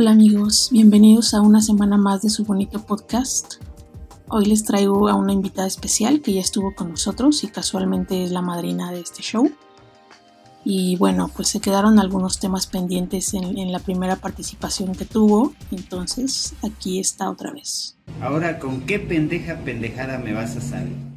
Hola amigos, bienvenidos a una semana más de su bonito podcast. Hoy les traigo a una invitada especial que ya estuvo con nosotros y casualmente es la madrina de este show. Y bueno, pues se quedaron algunos temas pendientes en, la primera participación que tuvo, entonces aquí está otra vez. Ahora, ¿con qué pendeja pendejada me vas a salir?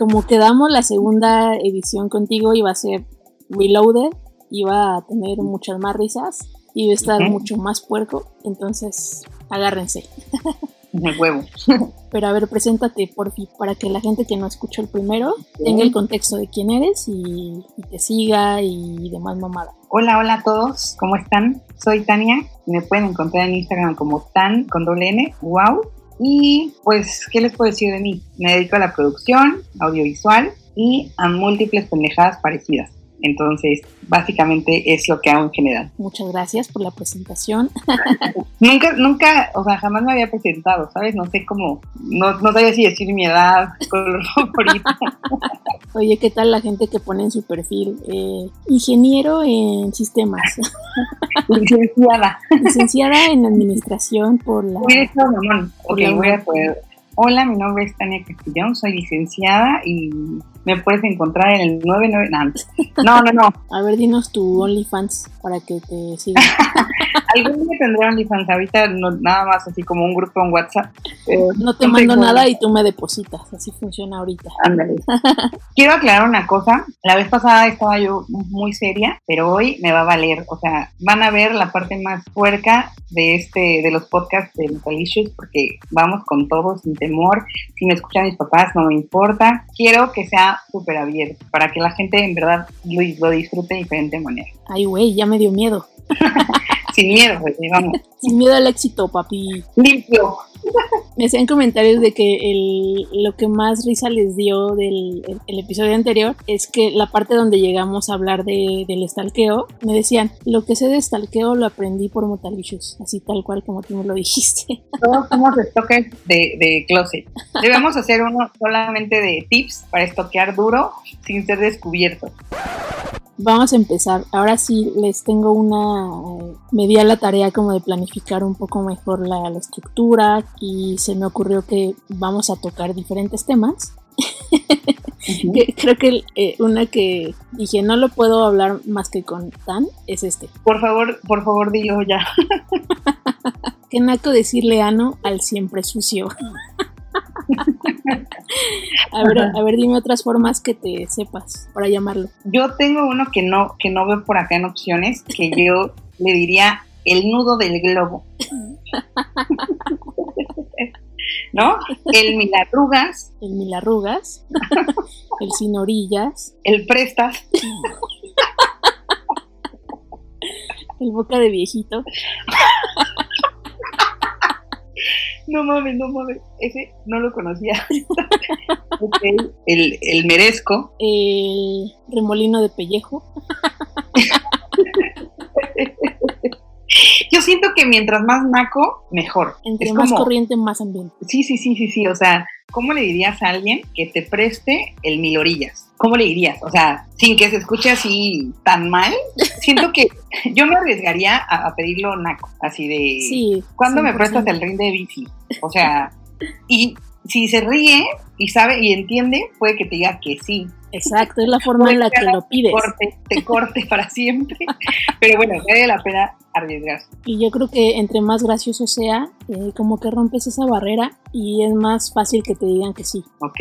Como quedamos, la segunda edición contigo iba a ser reloaded, iba a tener muchas más risas, iba a estar mucho más puerco, entonces agárrense. De huevo. Pero a ver, preséntate por fin, para que la gente que no escuchó el primero tenga el contexto de quién eres y, y, te siga y demás mamada. Hola, hola a todos, ¿cómo están? Soy Tania, me pueden encontrar en Instagram como tan con doble N, wow, y pues, ¿qué les puedo decir de mí? Me dedico a la producción audiovisual y a múltiples pendejadas parecidas. Entonces, básicamente es lo que hago en general. Muchas gracias por la presentación. nunca, nunca, o sea, jamás me había presentado, ¿sabes? No sé cómo, no, no sabía si decir mi edad, color favorito. Oye, ¿qué tal la gente que pone en su perfil? Eh, ingeniero en sistemas. Licenciada. Licenciada en administración por la... voy a poder. Hola, mi nombre es Tania Castillón, soy licenciada y me puedes encontrar en el 99. No, no, no. A ver, dinos tu OnlyFans para que te sigan. Algún día tendré OnlyFans, ahorita nada más así como un grupo en WhatsApp. no te mando nada y tú me depositas, así funciona ahorita. Ándale. Quiero aclarar una cosa, la vez pasada estaba yo muy seria, pero hoy me va a valer, o sea, van a ver la parte más puerca de este, de los podcasts de Metalicious, porque vamos con todo, sin temor, si me escuchan mis papás no me importa, quiero que sea súper abierto, para que la gente en verdad lo, disfrute de diferente manera. Ay, güey, ya me dio miedo. Sin miedo, pues, vamos. Sin miedo al éxito, papi. Limpio. Me hacían comentarios de que lo que más risa les dio del episodio anterior es que la parte donde llegamos a hablar de, del estalqueo, me decían, lo que sé de estalqueo lo aprendí por Motalicious, así tal cual como tú me lo dijiste. Todos somos estoques de, de closet. Debemos hacer uno solamente de tips para estoquear duro sin ser descubiertos. Vamos a empezar. Ahora sí les tengo una... Eh, me di a la tarea como de planificar un poco mejor la, estructura y se me ocurrió que vamos a tocar diferentes temas. creo que eh, una que dije no lo puedo hablar más que con Tan es este. Por favor, por favor, dilo ya. Qué naco decirle ano al siempre sucio. a, ver, a ver, dime otras formas que te sepas para llamarlo. Yo tengo uno que no, que no veo por acá en opciones, que yo le diría el nudo del globo. ¿No? El milarrugas. El milarrugas. el sin orillas. El prestas. el boca de viejito. No mames, no mames. Ese no lo conocía. el, el merezco. El remolino de pellejo. Yo siento que mientras más naco, mejor. Entre más corriente, más ambiente. Sí, sí, sí, sí, sí. O sea, ¿cómo le dirías a alguien que te preste el mil orillas? ¿Cómo le dirías? O sea, sin que se escuche así tan mal, siento que yo me arriesgaría a, pedirlo naco, así de, sí, ¿cuándo me prestas el ring de bici? O sea, y si se ríe y sabe y entiende, puede que te diga que sí. Exacto, es la forma en la que lo pides. Corte, te corte para siempre. Pero bueno, vale la pena arriesgarse. Y yo creo que entre más gracioso sea, eh, como que rompes esa barrera y es más fácil que te digan que sí. Ok.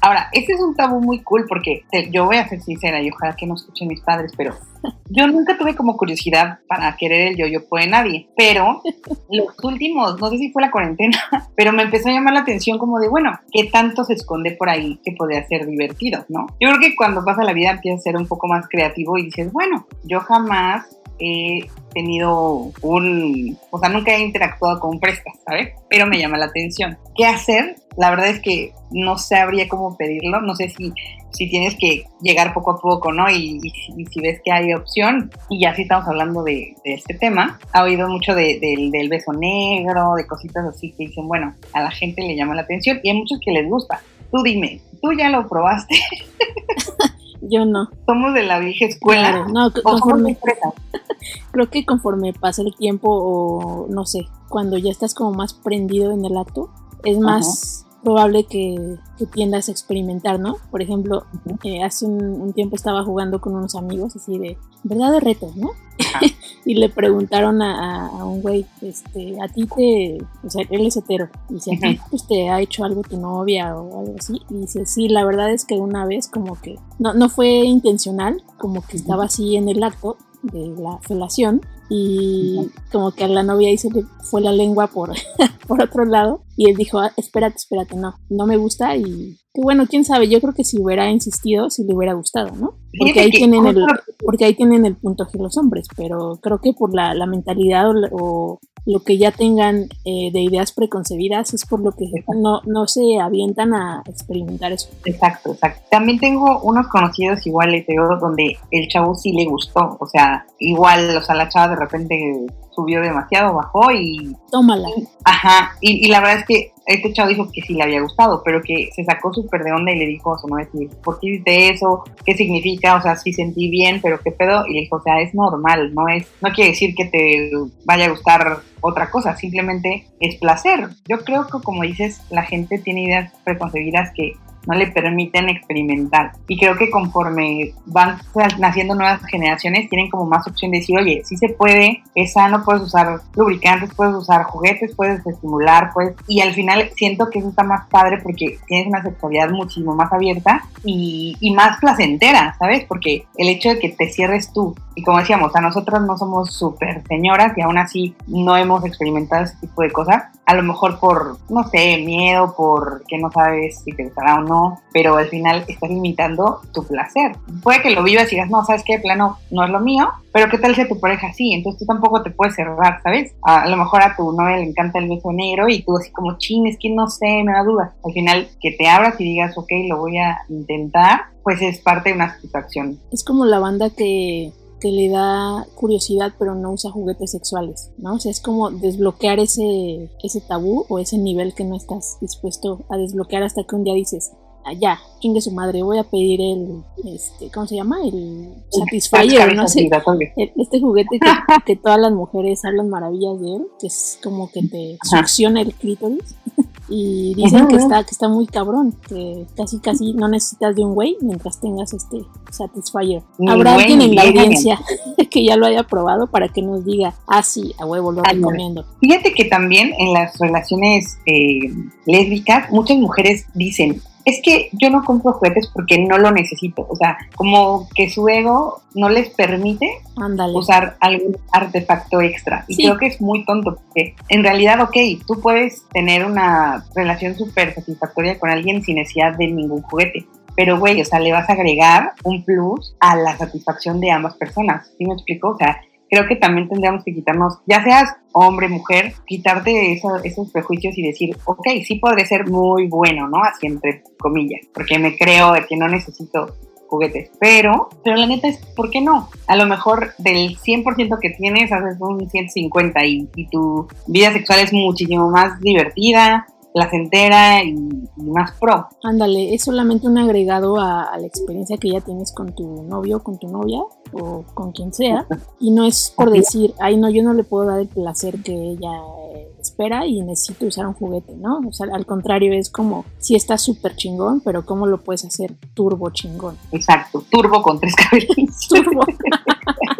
Ahora, este es un tabú muy cool porque yo voy a ser sincera y ojalá que no escuchen mis padres, pero yo nunca tuve como curiosidad para querer el yo-yo de nadie. Pero los últimos, no sé si fue la cuarentena, pero me empezó a llamar la atención como de, bueno, ¿qué tanto se esconde por ahí que podría ser divertido, no? Yo creo que cuando pasa la vida empiezas a ser un poco más creativo y dices, bueno, yo jamás he tenido un, o sea, nunca he interactuado con prestas, ¿sabes? Pero me llama la atención. ¿Qué hacer? La verdad es que no sabría cómo pedirlo, no sé si, si tienes que llegar poco a poco, ¿no? Y, si ves que hay opción, y ya sí estamos hablando de, este tema, ha oído mucho del, beso negro, de cositas así que dicen, bueno, a la gente le llama la atención y hay muchos que les gusta. tú dime, ¿tú ya lo probaste? Yo no. Somos de la vieja escuela. Claro, no, conforme, creo que conforme pasa el tiempo o no sé, cuando ya estás como más prendido en el acto, es más probable que, tiendas a experimentar, ¿no? Por ejemplo, eh, hace un, tiempo estaba jugando con unos amigos así de verdad de retos, ¿no? y le preguntaron a, un güey, este, a ti te, o sea, él es hetero, y dice, a ti pues, te ha hecho algo tu novia o algo así, y dice, sí, la verdad es que una vez como que, no, no fue intencional, como que estaba así en el acto de la felación, y como que a la novia ahí se le fue la lengua por, por otro lado y él dijo, ah, espérate, espérate, no, no me gusta y que bueno, quién sabe, yo creo que si hubiera insistido, si le hubiera gustado, ¿no? Porque ahí, tienen el, porque ahí tienen el punto de los hombres, pero creo que por la, la mentalidad o, lo que ya tengan eh, de ideas preconcebidas es por lo que no, no se avientan a experimentar eso. Exacto, exacto. También tengo unos conocidos igual, donde el chavo sí le gustó, o sea, igual, o sea, la chava de repente subió demasiado, bajó y... Tómala. Ajá, y, y la verdad es que este chavo dijo que sí le había gustado, pero que se sacó súper de onda y le dijo a su novia, ¿por qué hiciste eso? ¿Qué significa? O sea, sí sentí bien, pero ¿qué pedo? Y le dijo, o sea, es normal, no es, no quiere decir que te vaya a gustar otra cosa, simplemente es placer. Yo creo que como dices, la gente tiene ideas preconcebidas que no le permiten experimentar. Y creo que conforme van naciendo nuevas generaciones, tienen como más opción de decir, oye, sí se puede, es sano, puedes usar lubricantes, puedes usar juguetes, puedes estimular, pues, y al final siento que eso está más padre porque tienes una sexualidad muchísimo más abierta y, y más placentera, ¿sabes? Porque el hecho de que te cierres tú, y como decíamos, a nosotras no somos súper señoras y aún así no hemos experimentado ese tipo de cosas, a lo mejor por, no sé, miedo, por que no sabes si te gustará o no, pero al final estás limitando tu placer. Puede que lo vivas y digas, no, sabes qué, plano no es lo mío, pero qué tal si tu pareja sí, entonces tú tampoco te puedes cerrar, ¿sabes? A, lo mejor a tu novia le encanta el beso negro y tú así como, chin, es que no sé, me da dudas. Al final, que te abras y digas, ok, lo voy a intentar, pues es parte de una satisfacción. Es como la banda que que le da curiosidad pero no usa juguetes sexuales, ¿no? O sea, es como desbloquear ese, ese tabú o ese nivel que no estás dispuesto a desbloquear hasta que un día dices, ya, chingue su madre, voy a pedir el, este, ¿cómo se llama? El Satisfyer, no sé, este juguete que, todas las mujeres hablan maravillas de él, que es como que te succiona el clítoris. Y dicen que está, que está muy cabrón, que casi casi no necesitas de un güey mientras tengas este Satisfyer. Habrá alguien en la audiencia que ya lo haya probado para que nos diga, ah sí, a huevo lo recomiendo. Fíjate que también en las relaciones eh, lésbicas muchas mujeres dicen, es que yo no compro juguetes porque no lo necesito. O sea, como que su ego no les permite usar algún artefacto extra. Y creo que es muy tonto porque en realidad, ok, tú puedes tener una relación súper satisfactoria con alguien sin necesidad de ningún juguete. Pero, güey, o sea, le vas a agregar un plus a la satisfacción de ambas personas. ¿Sí me explico? O sea, creo que también tendríamos que quitarnos, ya seas hombre, mujer, quitarte esos prejuicios y decir, ok, sí podré ser muy bueno, ¿no? Así entre comillas, porque me creo que no necesito juguetes, pero, pero la neta es, ¿por qué no? A lo mejor del 100% que tienes haces un 150 y, y tu vida sexual es muchísimo más divertida, placentera y, y más pro. Ándale, es solamente un agregado a, la experiencia que ya tienes con tu novio, con tu novia o con quien sea. Y no es por decir, ay no, yo no le puedo dar el placer que ella eh, espera y necesito usar un juguete, ¿no? O sea, al contrario, es como, si está súper chingón, pero ¿cómo lo puedes hacer turbo chingón? Exacto, turbo con tres cabellos. Turbo.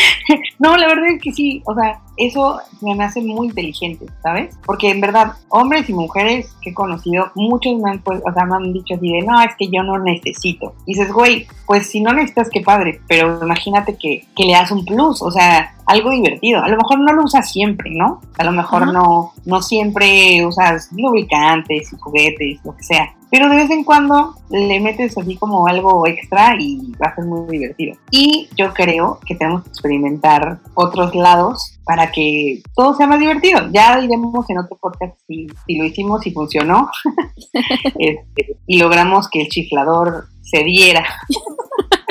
no, la verdad es que sí, o sea, eso me hace muy inteligente, ¿sabes? Porque en verdad, hombres y mujeres que he conocido, muchos me han, pues, o sea, me han dicho así de, no, es que yo no necesito. Y dices, güey, pues si no necesitas, qué padre, pero imagínate que, que le das un plus, o sea, algo divertido. A lo mejor no lo usas siempre, ¿no? A lo mejor no, no siempre usas lubricantes y juguetes, lo que sea. Pero de vez en cuando le metes así como algo extra y va a ser muy divertido. Y yo creo que tenemos que experimentar otros lados para que todo sea más divertido. Ya diremos en otro podcast si, lo hicimos y funcionó este, y logramos que el chiflador se diera.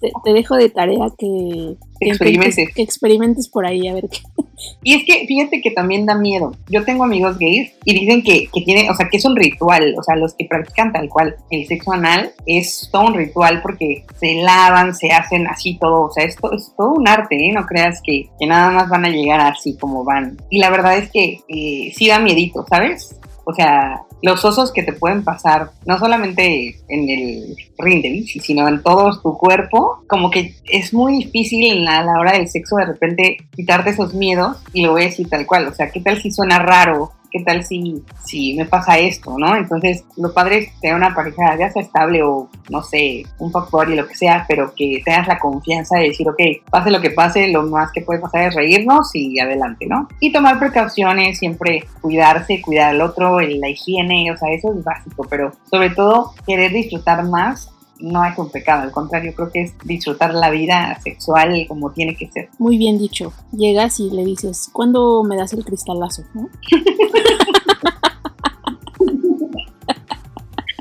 te, dejo de tarea que, experimentes. que experimentes por ahí a ver qué, Y es que fíjate que también da miedo. Yo tengo amigos gays y dicen que, que tiene, o sea, que es un ritual. O sea, los que practican tal cual el sexo anal es todo un ritual porque se lavan, se hacen así todo. O sea, esto es todo un arte, ¿eh? No creas que, que nada más van a llegar así como van. Y la verdad es que eh, sí da miedito, ¿sabes? O sea, los osos que te pueden pasar, no solamente en el ring sino en todo tu cuerpo, como que es muy difícil a la hora del sexo de repente quitarte esos miedos y lo ves y tal cual. O sea, ¿qué tal si suena raro? ¿Qué tal si, si me pasa esto, no? Entonces, lo padre es una pareja ya sea estable o, no sé, un factor y lo que sea, pero que tengas la confianza de decir, ok, pase lo que pase, lo más que puede pasar es reírnos y adelante, ¿no? Y tomar precauciones, siempre cuidarse, cuidar al otro, la higiene, o sea, eso es básico, pero sobre todo querer disfrutar más no es un pecado, al contrario, creo que es disfrutar la vida sexual como tiene que ser. Muy bien dicho. Llegas y le dices, ¿cuándo me das el cristalazo?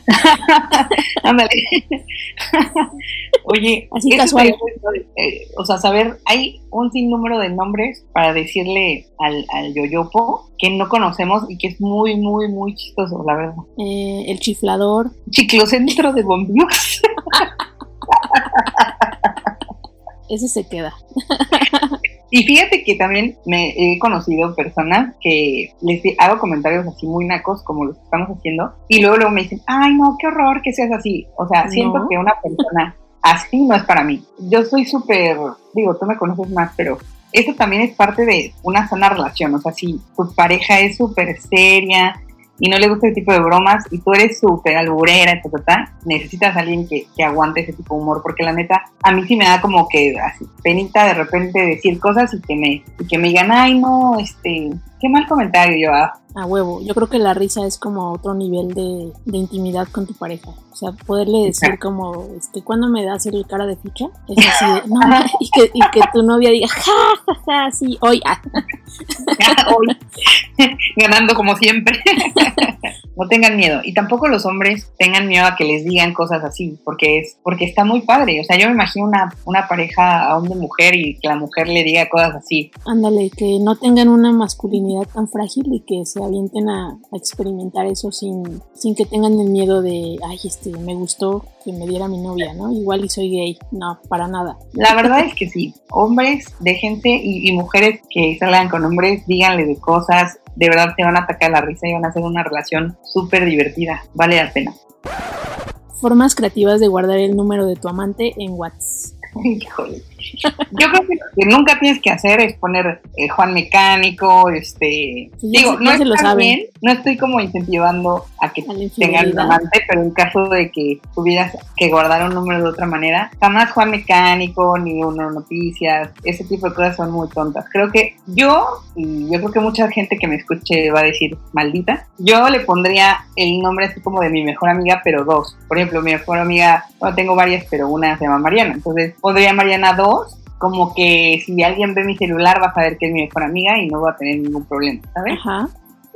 Ándale. Oye, así casual. Eh, o sea, saber, hay un sinnúmero de nombres para decirle al, al yoyopo que no conocemos y que es muy, muy, muy chistoso, la verdad. Eh, el chiflador. Chiclocentro de bombios. Ese se queda. Y fíjate que también me he conocido personas que les hago comentarios así muy nacos como los que estamos haciendo y luego, luego me dicen, ay no, qué horror que seas así. O sea, siento que una persona así no es para mí. Yo soy súper, digo, tú me conoces más, pero eso también es parte de una sana relación. O sea, si tu pareja es súper seria, y no le gusta ese tipo de bromas y tú eres súper alburera, etc., necesitas a alguien que, que, aguante ese tipo de humor, porque la neta, a mí sí me da como que así, penita de repente decir cosas y que me, y que me digan, ay, no, este, qué mal comentario yo, ah, a huevo. Yo creo que la risa es como otro nivel de, de intimidad con tu pareja. O sea, poderle decir como, este, ¿cuándo me das el cara de ficha? Es así no, y que, y que tu novia diga, ja, ja, ja, sí, hoy, ah. hoy, ganando como siempre. no tengan miedo. Y tampoco los hombres tengan miedo a que les digan cosas así, porque es, porque está muy padre. O sea, yo me imagino una, una pareja hombre-mujer y que la mujer le diga cosas así. Ándale, que no tengan una masculinidad tan frágil y que se avienten a, experimentar eso sin, sin que tengan el miedo de, ay, este, me gustó que me diera mi novia, ¿no? Igual y soy gay. No, para nada. La verdad es que sí. Hombres, déjense y, y mujeres que salgan con hombres, díganle de cosas. De verdad te van a atacar la risa y van a hacer una relación súper divertida. Vale la pena. Formas creativas de guardar el número de tu amante en WhatsApp. Híjole. Yo creo que lo que nunca tienes que hacer es poner eh, Juan Mecánico, este, digo, no está bien, no estoy como incentivando a que tengan un amante, pero en caso de que tuvieras que guardar un número de otra manera, jamás Juan Mecánico, ni uno noticias, ese tipo de cosas son muy tontas. Creo que yo, y yo creo que mucha gente que me escuche va a decir maldita, yo le pondría el nombre así como de mi mejor amiga, pero dos. Por ejemplo, mi mejor amiga, bueno, tengo varias, pero una se llama Mariana, entonces pondría Mariana 2 como que si alguien ve mi celular va a saber que es mi mejor amiga y no va a tener ningún problema, ¿sabes? Ajá.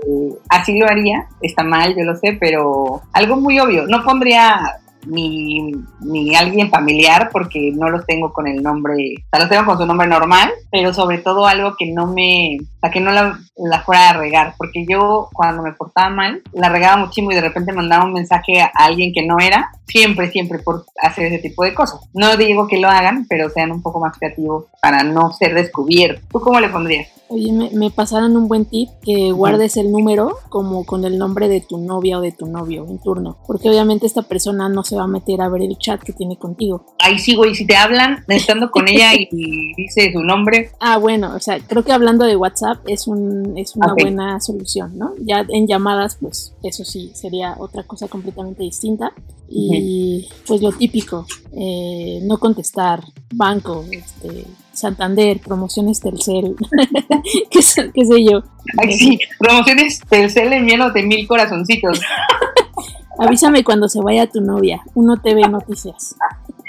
Eh, así lo haría, está mal, yo lo sé, pero algo muy obvio, no pondría ni, ni alguien familiar porque no los tengo con el nombre, o sea, los tengo con su nombre normal, pero sobre todo algo que no me, o que no la, la fuera a regar, porque yo cuando me portaba mal, la regaba muchísimo y de repente mandaba un mensaje a alguien que no era, siempre, siempre por hacer ese tipo de cosas. No digo que lo hagan, pero sean un poco más creativos para no ser descubiertos. ¿Tú cómo le pondrías? Oye, me, pasaron un buen tip que guardes el número como con el nombre de tu novia o de tu novio en turno, porque obviamente esta persona no se va a meter a ver el chat que tiene contigo. Ahí sigo, y si te hablan estando con ella y, dice su nombre. Ah, bueno, o sea, creo que hablando de WhatsApp es, un, es una buena solución, ¿no? Ya en llamadas, pues eso sí, sería otra cosa completamente distinta. Y pues lo típico, eh, no contestar, banco, este, Santander, promociones Telcel, qué, sé, qué sé yo. Ay, sí, promociones Telcel en lleno de mil corazoncitos. Avísame cuando se vaya tu novia, uno TV Noticias.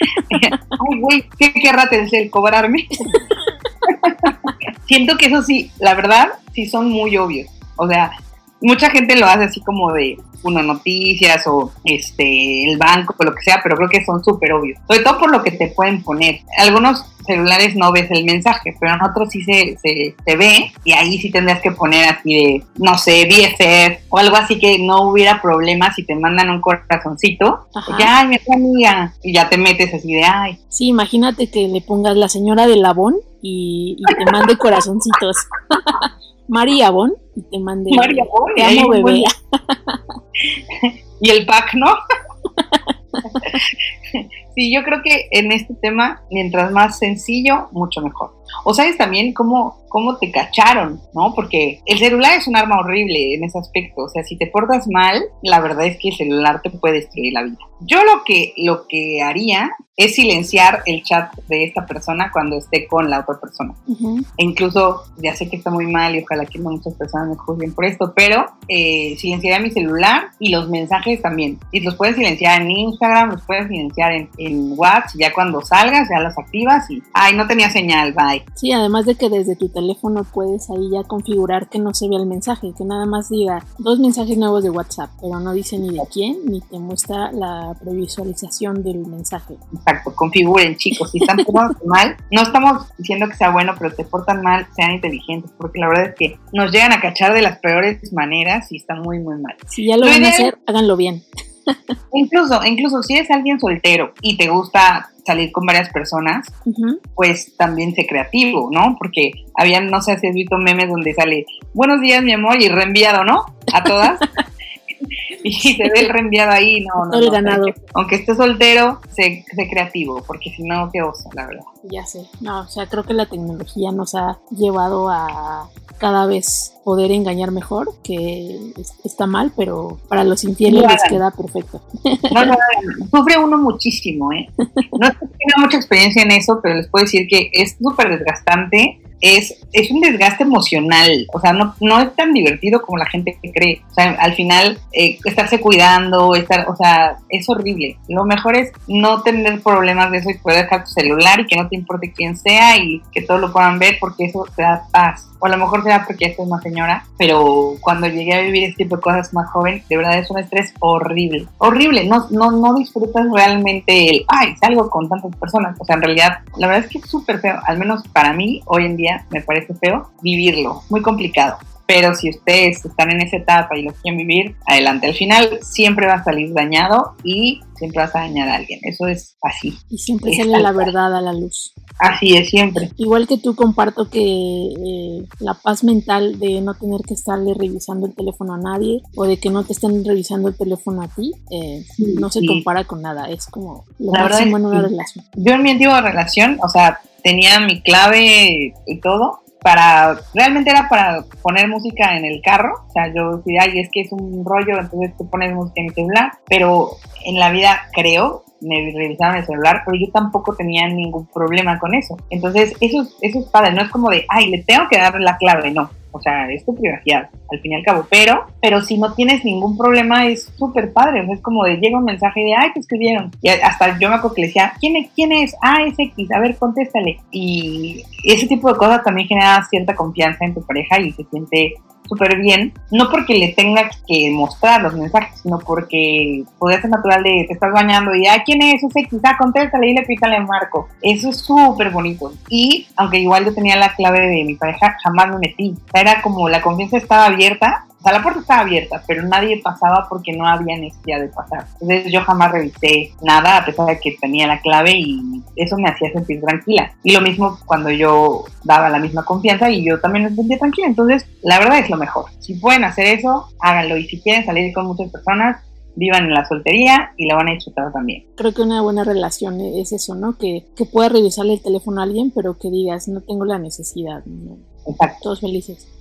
Ay, güey, ¿qué querrá Telcel? ¿Cobrarme? Siento que eso sí, la verdad, sí son muy obvios. O sea, mucha gente lo hace así como de uno noticias o este el banco o lo que sea, pero creo que son súper obvios. Sobre todo por lo que te pueden poner. Algunos celulares no ves el mensaje, pero en otros sí se, se, ve y ahí sí tendrías que poner así de, no sé, BFF o algo así que no hubiera problema si te mandan un corazoncito. Ya, ay, mi amiga. Y ya te metes así de, ay. Sí, imagínate que le pongas la señora de Labón y, y te mande corazoncitos. María Bon y te mande. María Bon, te amo, bebé. y el pack, ¿no? sí, yo creo que en este tema, mientras más sencillo, mucho mejor. O sabes también cómo, cómo te cacharon, ¿no? Porque el celular es un arma horrible en ese aspecto. O sea, si te portas mal, la verdad es que el celular te puede destruir la vida. Yo lo que, lo que haría es silenciar el chat de esta persona cuando esté con la otra persona. E incluso, ya sé que está muy mal y ojalá que muchas personas me juzguen por esto, pero eh, silenciaría mi celular y los mensajes también. Y los puedes silenciar en Instagram, los puedes silenciar en, en WhatsApp, ya cuando salgas ya los activas y, ay, no tenía señal, bye. Sí, además de que desde tu teléfono puedes ahí ya configurar que no se vea el mensaje, que nada más diga dos mensajes nuevos de WhatsApp, pero no dice ni de quién, ni te muestra la previsualización del mensaje. Exacto, configuren chicos, si están mal, no estamos diciendo que sea bueno, pero te portan mal, sean inteligentes, porque la verdad es que nos llegan a cachar de las peores maneras y están muy, muy mal. Si ya lo, van a hacer, háganlo bien. Incluso, incluso si eres alguien soltero y te gusta salir con varias personas, pues también sé creativo, ¿no? Porque habían, no sé si has visto memes donde sale, buenos días mi amor, y reenviado, ¿no? A todas. y se ve el reenviado ahí, no, no. El ganado. aunque esté soltero, sé, sé, creativo, porque si no, qué oso, la verdad. Ya sé, no, o sea, creo que la tecnología nos ha llevado a cada vez poder engañar mejor, que está mal, pero para los infieles les queda perfecto. No, no, sufre uno muchísimo, ¿eh? No tengo mucha experiencia en eso, pero les puedo decir que es súper desgastante es, es un desgaste emocional, o sea, no, no es tan divertido como la gente cree. O sea, al final, eh, estarse cuidando, estar, o sea, es horrible. Lo mejor es no tener problemas de eso y poder dejar tu celular y que no te importe quién sea y que todos lo puedan ver porque eso te da paz. O a lo mejor sea porque esta es una señora, pero cuando llegué a vivir este tipo de cosas más joven, de verdad es un estrés horrible. Horrible, no, no, no disfrutas realmente el, ay, salgo con tantas personas. O sea, en realidad, la verdad es que es súper feo, al menos para mí hoy en día me parece feo, vivirlo, muy complicado. Pero si ustedes están en esa etapa y lo quieren vivir, adelante. Al final siempre va a salir dañado y siempre vas a dañar a alguien. Eso es así. Y siempre sale la verdad a la luz. Así es, siempre. Igual que tú comparto que eh, la paz mental de no tener que estarle revisando el teléfono a nadie o de que no te estén revisando el teléfono a ti, eh, no se compara con nada. Es como lo la máximo en una relación. Yo en mi antigua relación, o sea, tenía mi clave y todo, para, realmente era para poner música en el carro, o sea, yo decía, ay, es que es un rollo, entonces tú pones música en mi celular, pero en la vida creo, me revisaron el celular, pero yo tampoco tenía ningún problema con eso. Entonces, eso, eso es padre, no es como de, ay, le tengo que dar la clave, no o sea, es tu privacidad, al fin y al cabo, pero, pero si no tienes ningún problema es súper padre, o es como de llega un mensaje de, ay, te escribieron, y hasta yo me acuerdo que le decía, ¿quién es? ¿Quién es? Ah, es X, a ver, contéstale, y ese tipo de cosas también genera cierta confianza en tu pareja y se siente súper bien, no porque le tengas que mostrar los mensajes, sino porque puede ser natural de te estás bañando y, ah, ¿quién es? ese? quizá contéstale y le pítale en marco. Eso es súper bonito. Y aunque igual yo tenía la clave de mi pareja, jamás me metí. era como la confianza estaba abierta sea, la puerta estaba abierta, pero nadie pasaba porque no había necesidad de pasar. Entonces yo jamás revisé nada a pesar de que tenía la clave y eso me hacía sentir tranquila. Y lo mismo cuando yo daba la misma confianza y yo también me sentía tranquila. Entonces, la verdad es lo mejor. Si pueden hacer eso, háganlo. Y si quieren salir con muchas personas, vivan en la soltería y la van a disfrutar también. Creo que una buena relación es eso, ¿no? Que, que puedas revisarle el teléfono a alguien, pero que digas, no tengo la necesidad. Exacto. Todos felices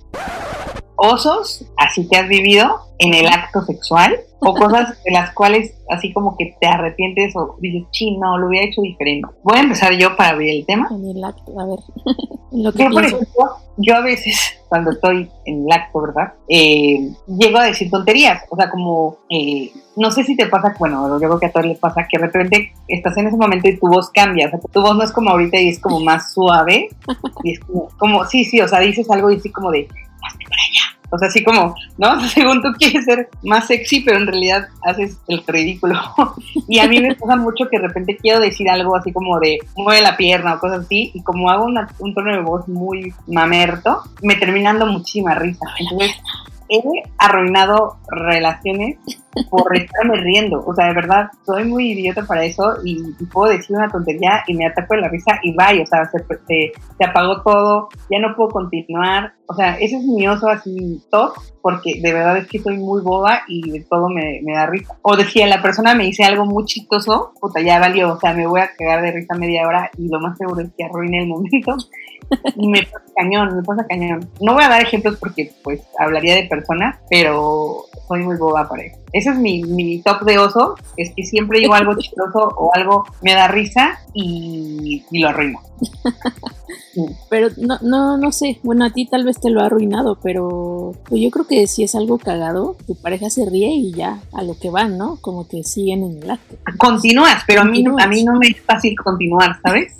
osos, así que has vivido en el acto sexual o cosas de las cuales así como que te arrepientes o dices, sí, no, lo hubiera hecho diferente. Voy a empezar yo para abrir el tema. En el acto, a ver. yo, por ejemplo, yo a veces, cuando estoy en el acto, ¿verdad? Eh, llego a decir tonterías, o sea, como, eh, no sé si te pasa, bueno, yo creo que a todos les pasa que de repente estás en ese momento y tu voz cambia, o sea, tu voz no es como ahorita y es como más suave, y es como, como sí, sí, o sea, dices algo y así como de, O sea, así como, ¿no? Según tú quieres ser más sexy, pero en realidad haces el ridículo. y a mí me pasa mucho que de repente quiero decir algo así como de mueve la pierna o cosas así, y como hago un tono de voz muy mamerto, me terminando muchísima risa. Entonces, he arruinado relaciones por estarme riendo. O sea, de verdad, soy muy idiota para eso y, puedo decir una tontería y me ataco de la risa y vaya, o sea, se, se, apagó todo, ya no puedo continuar. O sea, ese es mi oso así top, porque de verdad es que soy muy boba y de todo me, me da risa. O decía, la persona me dice algo muy chistoso, puta, ya valió, o sea, me voy a cagar de risa media hora y lo más seguro es que arruine el momento. me pasa cañón, me pasa cañón. No voy a dar ejemplos porque pues hablaría de personas, pero soy muy boba para eso. Ese es mi, mi top de oso, es que siempre digo algo chistoso o algo me da risa y, y lo arruino. Pero no, no, no sé, bueno, a ti tal vez te lo ha arruinado, pero pues yo creo que si es algo cagado, tu pareja se ríe y ya, a lo que van, ¿no? Como que siguen en el acto. Continúas, pero a mí, a mí no me es fácil continuar, ¿sabes?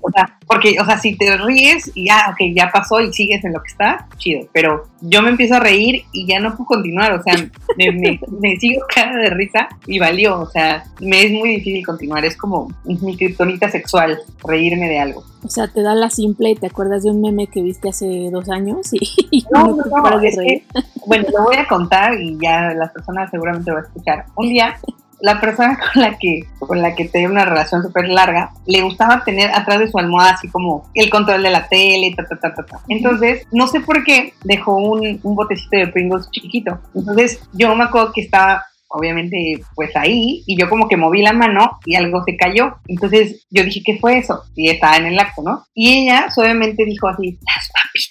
O sea, porque, o sea, si te ríes y ya, ok, ya pasó y sigues en lo que está, chido. Pero yo me empiezo a reír y ya no puedo continuar, o sea, me, sigo cara de risa y valió, o sea, me es muy difícil continuar. Es como mi criptonita sexual, reírme de algo. O sea, te da la simple y te acuerdas de un meme que viste hace dos años y, no, no, no, reír. bueno, lo voy a contar y ya las personas seguramente lo van a escuchar. Un día la persona con la que con la que tenía una relación súper larga le gustaba tener atrás de su almohada así como el control de la tele, ta, ta, ta, ta, ta. Entonces, no sé por qué dejó un, un botecito de Pringles chiquito. Entonces, yo me acuerdo que estaba obviamente pues ahí y yo como que moví la mano y algo se cayó. Entonces yo dije, ¿qué fue eso? Y estaba en el acto, ¿no? Y ella suavemente dijo así, las papitas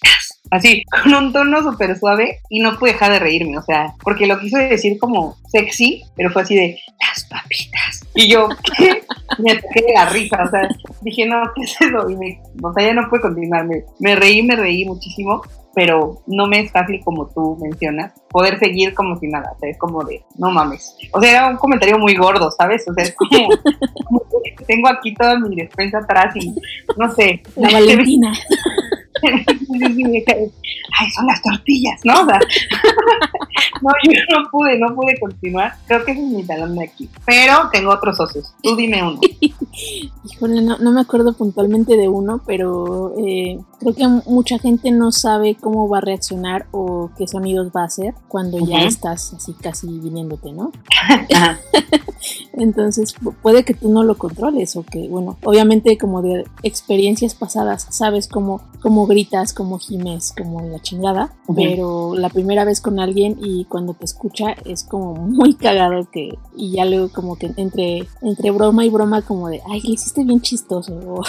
así, con un tono súper suave y no pude dejar de reírme, o sea, porque lo quiso decir como sexy, pero fue así de las papitas. Y yo, ¿qué? Me ataqué de la risa, o sea, dije, no, ¿qué es eso? Y me, o sea, ya no pude continuar, me, me reí, me reí muchísimo, pero no me es fácil como tú mencionas, poder seguir como si nada, o sea, es como de, no mames. O sea, era un comentario muy gordo, ¿sabes? O sea, es como, tengo aquí toda mi despensa atrás y no sé. La Valentina. Ay, son las tortillas, ¿no? No, yo no pude, no pude continuar. Creo que es mi talón de aquí. Pero tengo otros socios. Tú dime uno. Híjole, no, no me acuerdo puntualmente de uno, pero eh, creo que mucha gente no sabe cómo va a reaccionar o qué sonidos va a hacer cuando ya estás así casi viniéndote, ¿no? Entonces puede que tú no lo controles o que, bueno, obviamente como de experiencias pasadas sabes cómo, cómo gritas, cómo gimes, como la chingada, pero la primera vez con alguien y cuando te escucha es como muy cagado que, y ya luego como que entre, entre broma y broma como de, ay, le hiciste bien chistoso o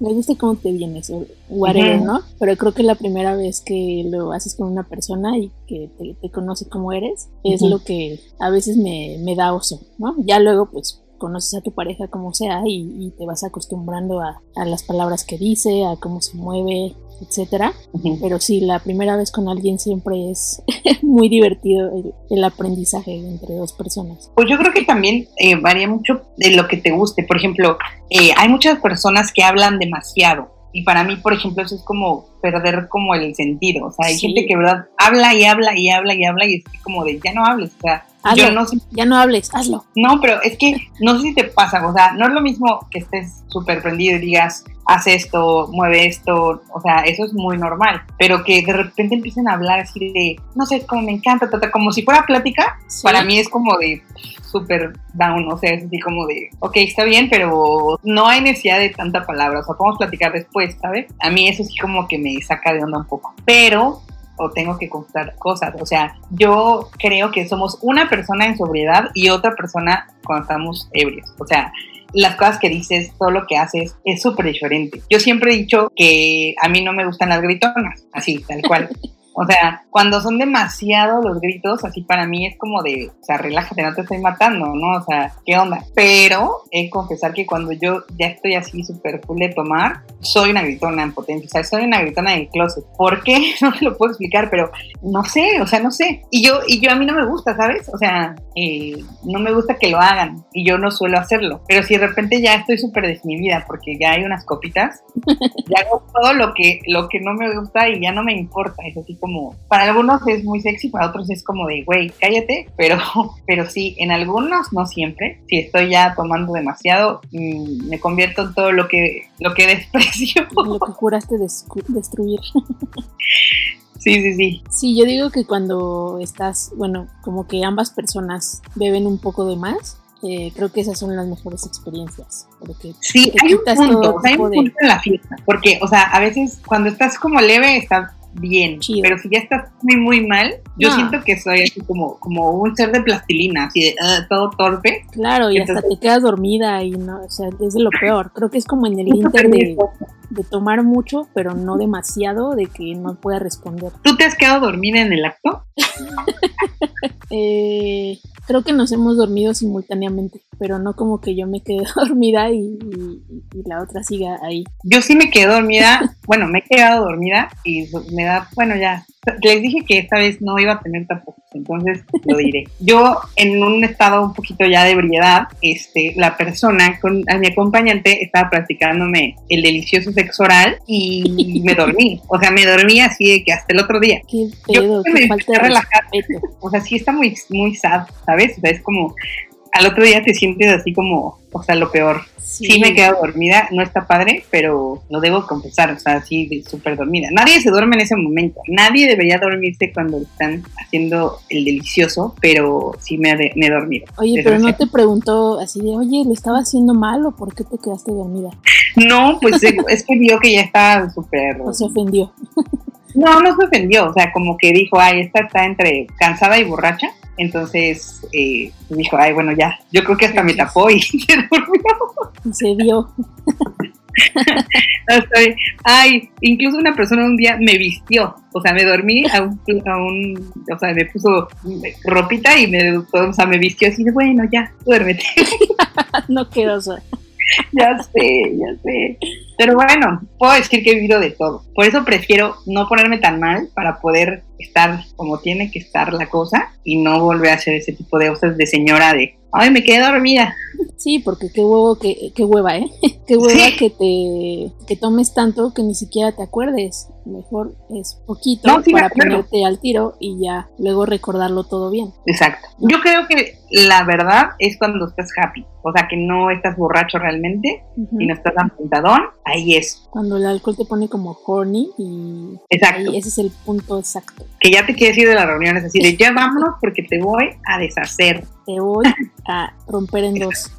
me gusta cómo te vienes o whatever, ¿no? Pero creo que la primera vez que lo haces con una persona y que te, conoce como eres es lo que a veces me, me da oso, ¿no? Ya luego pues conoces a tu pareja como sea y, te vas acostumbrando a, a, las palabras que dice, a cómo se mueve, etcétera. Pero sí, la primera vez con alguien siempre es muy divertido el, aprendizaje entre dos personas. Pues yo creo que también eh, varía mucho de lo que te guste. Por ejemplo, eh, hay muchas personas que hablan demasiado. Y para mí, por ejemplo, eso es como perder como el sentido. O sea, hay gente que, ¿verdad? Habla y habla y habla y habla y es como de, ya no hables. O sea, yo no Ya no hables, hazlo. No, pero es que no sé si te pasa, o sea, no es lo mismo que estés súper prendido y digas, haz esto, mueve esto, o sea, eso es muy normal, pero que de repente empiecen a hablar así de, no sé, como me encanta, como si fuera plática, para mí es como de súper down, o sea, es así como de, ok, está bien, pero no hay necesidad de tanta palabra, o sea, podemos platicar después, ¿sabes? A mí eso sí como que me saca de onda un poco, pero o tengo que contar cosas. O sea, yo creo que somos una persona en sobriedad y otra persona cuando estamos ebrios. O sea, las cosas que dices, todo lo que haces es súper diferente. Yo siempre he dicho que a mí no me gustan las gritonas, así, tal cual. O sea, cuando son demasiado los gritos, así para mí es como de, o sea, relájate, no te estoy matando, ¿no? O sea, ¿qué onda? Pero de confesar que cuando yo ya estoy así súper full de tomar, soy una gritona en potencia, o sea, soy una gritona del closet. ¿Por qué? No te lo puedo explicar, pero no sé, o sea, no sé. Y yo, y yo a mí no me gusta, ¿sabes? O sea, eh, no me gusta que lo hagan y yo no suelo hacerlo. Pero si de repente ya estoy súper desmivida porque ya hay unas copitas, ya hago todo lo que, lo que no me gusta y ya no me importa. Es así como, para algunos es muy sexy, para otros es como de, güey, cállate, pero, pero sí, en algunos, no siempre, si estoy ya tomando demasiado, mm, me convierto en todo lo que, lo que desprecio. Lo que juraste destruir. Sí, sí, sí. Sí, yo digo que cuando estás, bueno, como que ambas personas beben un poco de más, eh, creo que esas son las mejores experiencias. Porque sí, hay un punto, hay un punto en la fiesta, porque, o sea, a veces cuando estás como leve, estás bien, pero si ya estás muy, muy mal, yo siento que soy así como, como un ser de plastilina, así de ah, todo torpe. Claro, y hasta te quedas dormida y no, o sea, es de lo peor. Creo que es como en el inter de, de, tomar mucho, pero no demasiado, de que no pueda responder. ¿Tú te has quedado dormida en el acto? eh, creo que nos hemos dormido simultáneamente, pero no como que yo me quedé dormida y, la otra siga ahí. Yo sí me quedé dormida, bueno, me he quedado dormida y me da, bueno, ya, les dije que esta vez no iba a tener tampoco, entonces lo diré. Yo en un estado un poquito ya de ebriedad, este, la persona, con, a mi acompañante estaba practicándome el delicioso sexo oral y me dormí, o sea, me dormí así de que hasta el otro día. Qué pedo, yo me falta relajar, o sea, sí está muy, muy sad, ¿sabes? O sea, es como, al otro día te sientes así como, o sea, lo peor. Sí. me he quedado dormida, no está padre, pero lo debo confesar, o sea, así de súper dormida. Nadie se duerme en ese momento, nadie debería dormirse cuando están haciendo el delicioso, pero sí me, he dormido. Oye, pero no te preguntó así de, oye, ¿lo estaba haciendo mal o por qué te quedaste dormida? No, pues es que vio que ya estaba súper... O se ofendió. No, no se ofendió, o sea, como que dijo, ay, esta está entre cansada y borracha, entonces eh, dijo, ay, bueno, ya, yo creo que hasta me tapó y se durmió. Se dio. ay, incluso una persona un día me vistió, o sea, me dormí a un, a un o sea, me puso ropita y me, o sea, me vistió así de, bueno, ya, duérmete. no quedó, o ya sé, ya sé. Pero bueno, puedo decir que he vivido de todo. Por eso prefiero no ponerme tan mal para poder estar como tiene que estar la cosa y no volver a hacer ese tipo de cosas de señora de, ay, me quedé dormida. Sí, porque qué huevo, qué, qué hueva, ¿eh? Qué hueva que te que tomes tanto que ni siquiera te acuerdes. Mejor es poquito para ponerte al tiro y ya luego recordarlo todo bien. Exacto. Yo creo que la verdad es cuando estás happy, o sea, que no estás borracho realmente y no estás apuntadón, ahí es. Cuando el alcohol te pone como horny y exacto. ese es el punto exacto. Que ya te quieres ir de las reuniones así de ya vámonos porque te voy a deshacer. Te voy a romper en dos.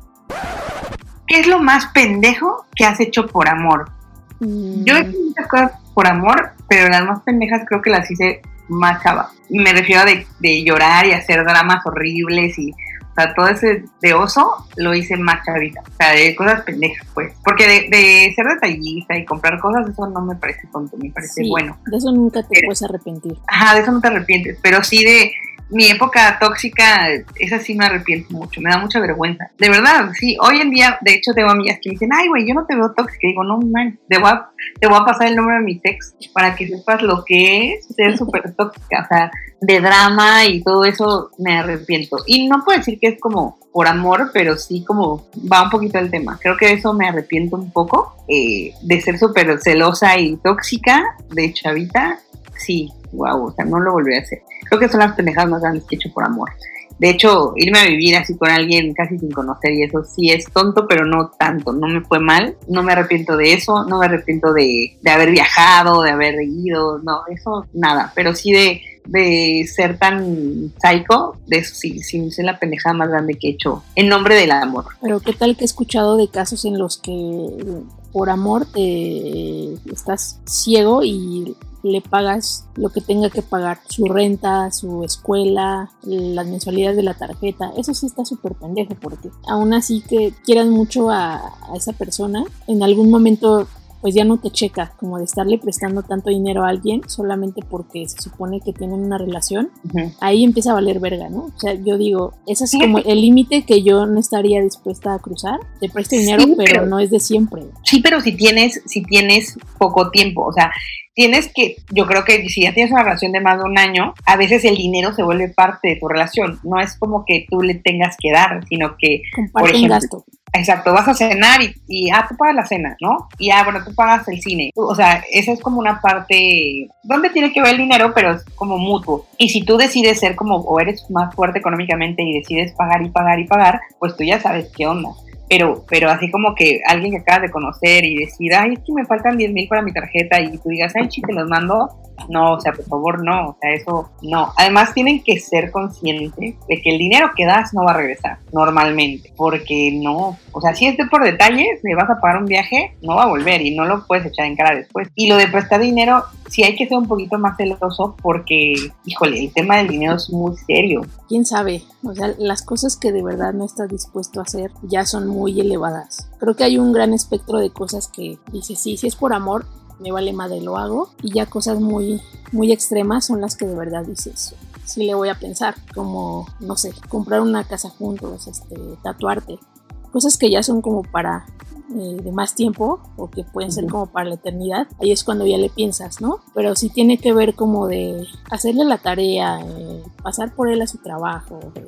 ¿Qué es lo más pendejo que has hecho por amor? Yo he hecho muchas cosas por amor, pero las más pendejas creo que las hice más chava. Me refiero a de, llorar y hacer dramas horribles y, o sea, todo ese de oso lo hice más chavita. O sea, de cosas pendejas, pues. Porque de, ser detallista y comprar cosas, eso no me parece tonto, me parece bueno. De eso nunca te puedes arrepentir. Ajá, de eso no te arrepientes, pero sí de mi época tóxica, esa sí me arrepiento mucho, me da mucha vergüenza. De verdad, sí, hoy en día, de hecho, tengo amigas que me dicen, ay, güey, yo no te veo tóxica. Y digo, no, man, te voy, a, pasar el nombre de mi ex para que sepas lo que es ser súper tóxica. O sea, de drama y todo eso me arrepiento. Y no puedo decir que es como por amor, pero sí como va un poquito el tema. Creo que eso me arrepiento un poco eh, de ser súper celosa y tóxica de chavita. Sí, wow, o sea, no lo volví a hacer. Creo que son las pendejadas más grandes que he hecho por amor. De hecho, irme a vivir así con alguien casi sin conocer y eso sí es tonto, pero no tanto. No me fue mal, no me arrepiento de eso, no me arrepiento de, de haber viajado, de haber ido, no, eso nada. Pero sí de, de ser tan psycho, de eso sí, sí, es la pendejada más grande que he hecho en nombre del amor. Pero qué tal que he escuchado de casos en los que por amor te estás ciego y le pagas lo que tenga que pagar, su renta, su escuela, las mensualidades de la tarjeta, eso sí está súper pendejo porque aún así que quieras mucho a, a esa persona, en algún momento pues ya no te checa como de estarle prestando tanto dinero a alguien solamente porque se supone que tienen una relación, ahí empieza a valer verga, ¿no? O sea, yo digo, ese es como el límite que yo no estaría dispuesta a cruzar, te presto dinero, pero, no es de siempre. Sí, pero si tienes, si tienes poco tiempo, o sea, tienes que, yo creo que si ya tienes una relación de más de un año, a veces el dinero se vuelve parte de tu relación. No es como que tú le tengas que dar, sino que, por ejemplo, gasto. exacto, vas a cenar y, y, ah, tú pagas la cena, ¿no? Y ah, bueno, tú pagas el cine. O sea, esa es como una parte donde tiene que ver el dinero, pero es como mutuo. Y si tú decides ser como, o eres más fuerte económicamente y decides pagar y pagar y pagar, pues tú ya sabes qué onda pero, pero así como que alguien que acabas de conocer y decir, ay, es que me faltan 10 mil para mi tarjeta y tú digas, ay, te los mando, no, o sea, por favor, no, o sea, eso no. Además, tienen que ser conscientes de que el dinero que das no va a regresar normalmente, porque no, o sea, si es de por detalles, le vas a pagar un viaje, no va a volver y no lo puedes echar en cara después. Y lo de prestar dinero, sí hay que ser un poquito más celoso porque, híjole, el tema del dinero es muy serio. ¿Quién sabe? O sea, las cosas que de verdad no estás dispuesto a hacer ya son muy elevadas. Creo que hay un gran espectro de cosas que dices, sí, si es por amor, me vale madre, lo hago. Y ya cosas muy, muy extremas son las que de verdad dices, sí le voy a pensar, como, no sé, comprar una casa juntos, este, tatuarte. Cosas que ya son como para eh, de más tiempo o que pueden ser como para la eternidad, ahí es cuando ya le piensas, ¿no? Pero si tiene que ver como de hacerle la tarea, eh, pasar por él a su trabajo, eh,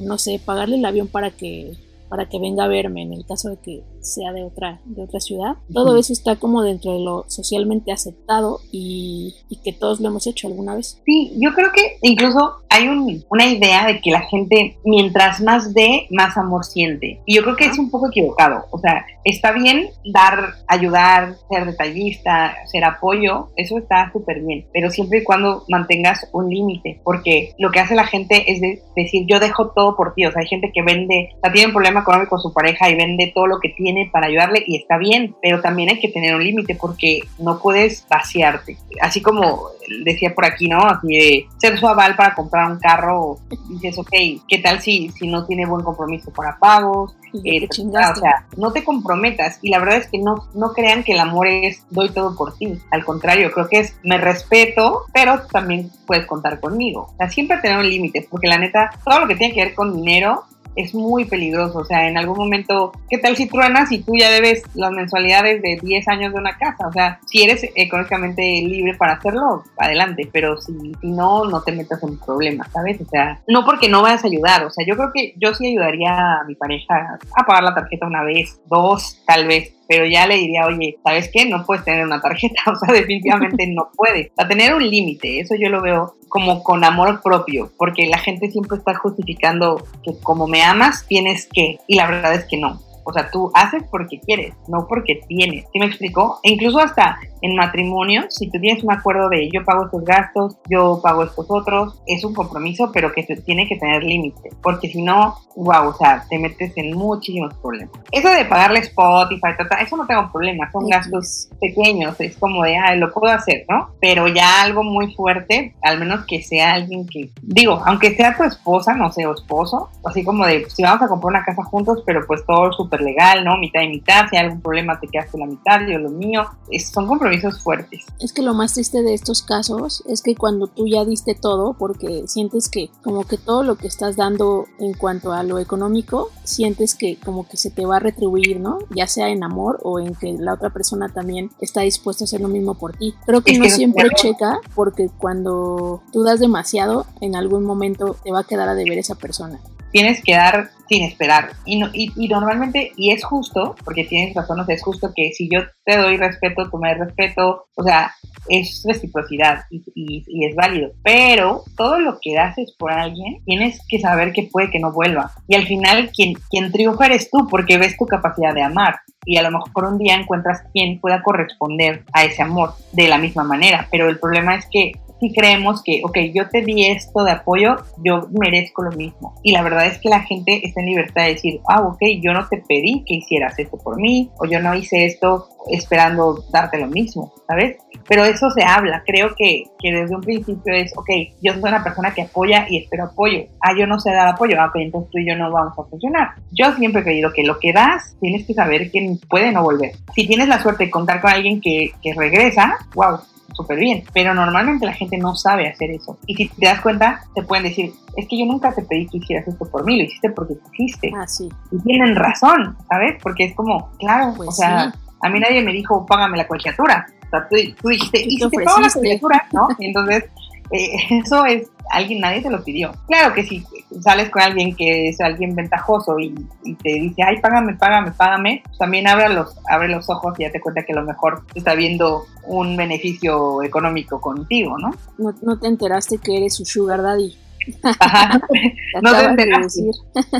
no sé, pagarle el avión para que para que venga a verme en el caso de que sea de otra, de otra ciudad. Todo eso está como dentro de lo socialmente aceptado y, que todos lo hemos hecho alguna vez. Sí, yo creo que incluso hay una idea de que la gente mientras más dé, más amor siente. Y yo creo que es un poco equivocado. O sea, está bien dar, ayudar, ser detallista, ser apoyo, eso está súper bien, pero siempre y cuando mantengas un límite, porque lo que hace la gente es decir, yo dejo todo por ti. O sea, hay gente que vende, o sea, tiene un problema económico con su pareja y vende todo lo que tiene para ayudarle y está bien, pero también hay que tener un límite porque no puedes vaciarte. Así como decía por aquí, ¿no? Así de ser su aval para comprar un carro, dices, ok, ¿qué tal si, si no tiene buen compromiso para pagos? Eh, o sea, no te comprometas y la verdad es que no, no crean que el amor es doy todo por ti. Al contrario, creo que es me respeto, pero también puedes contar conmigo. O sea, siempre tener un límite, porque la neta, todo lo que tiene que ver con dinero es muy peligroso. O sea, en algún momento, ¿qué tal si truenas y tú ya debes las mensualidades de 10 años de una casa? O sea, si eres económicamente libre para hacerlo, adelante, pero si, si no, no te metas en problemas, ¿sabes? O sea, no porque no vayas a ayudar. O sea, yo creo que yo sí ayudaría a mi pareja a pagar la tarjeta una vez, dos, tal vez, pero ya le diría, oye, ¿sabes qué? No puedes tener una tarjeta, o sea, definitivamente no puede. A tener un límite, eso yo lo veo como con amor propio, porque la gente siempre está justificando que como me amas, tienes que, y la verdad es que no. O sea, tú haces porque quieres, no porque tienes. ¿Sí me explico? E incluso hasta en matrimonio, si tú tienes un acuerdo de yo pago estos gastos, yo pago estos otros, es un compromiso, pero que tiene que tener límite, porque si no, wow, o sea, te metes en muchísimos problemas. Eso de pagarle Spotify, eso no tengo problema, son gastos pequeños, es como de, ah, lo puedo hacer, ¿no? Pero ya algo muy fuerte, al menos que sea alguien que, digo, aunque sea tu esposa, no sé, o esposo, así como de, si vamos a comprar una casa juntos, pero pues todo súper legal, ¿no? Mitad y mitad, si hay algún problema te quedas con la mitad, yo lo mío, es, son compromisos fuertes. Es que lo más triste de estos casos es que cuando tú ya diste todo, porque sientes que como que todo lo que estás dando en cuanto a lo económico, sientes que como que se te va a retribuir, ¿no? Ya sea en amor o en que la otra persona también está dispuesta a hacer lo mismo por ti. Creo que no siempre checa porque cuando tú das demasiado, en algún momento te va a quedar a deber esa persona tienes que dar sin esperar. Y, no, y, normalmente, y es justo, porque tienes razón, es justo que si yo te doy respeto, tú me das respeto, o sea, es reciprocidad y, es válido. Pero todo lo que haces por alguien, tienes que saber que puede que no vuelva. Y al final, quien, quien triunfa eres tú, porque ves tu capacidad de amar. Y a lo mejor un día encuentras quien pueda corresponder a ese amor de la misma manera. Pero el problema es que si creemos que, ok, yo te di esto de apoyo, yo merezco lo mismo. Y la verdad es que la gente está en libertad de decir, ah, ok, yo no te pedí que hicieras esto por mí, o yo no hice esto esperando darte lo mismo, ¿sabes? Pero eso se habla, creo que, que desde un principio es, ok, yo soy una persona que apoya y espero apoyo. Ah, yo no sé dar apoyo, ah, ok, entonces tú y yo no vamos a funcionar. Yo siempre he creído que lo que das, tienes que saber que puede no volver. Si tienes la suerte de contar con alguien que, que regresa, wow, súper bien, pero normalmente la gente no sabe hacer eso. Y si te das cuenta, te pueden decir, es que yo nunca te pedí que hicieras esto por mí, lo hiciste porque quisiste. Ah, sí. Y tienen razón, ¿sabes? Porque es como, claro, pues o sea, a mí nadie me dijo, págame la colegiatura. O sea, tú, dijiste, hiciste toda la colegiatura, ¿no? Y entonces eh, eso es alguien, nadie te lo pidió. Claro que si sales con alguien que es alguien ventajoso y, te dice, ay, págame, págame, págame, pues también abre los, abre los ojos y ya te cuenta que a lo mejor está viendo un beneficio económico contigo, ¿no? No, no te enteraste que eres su sugar daddy. no te decir.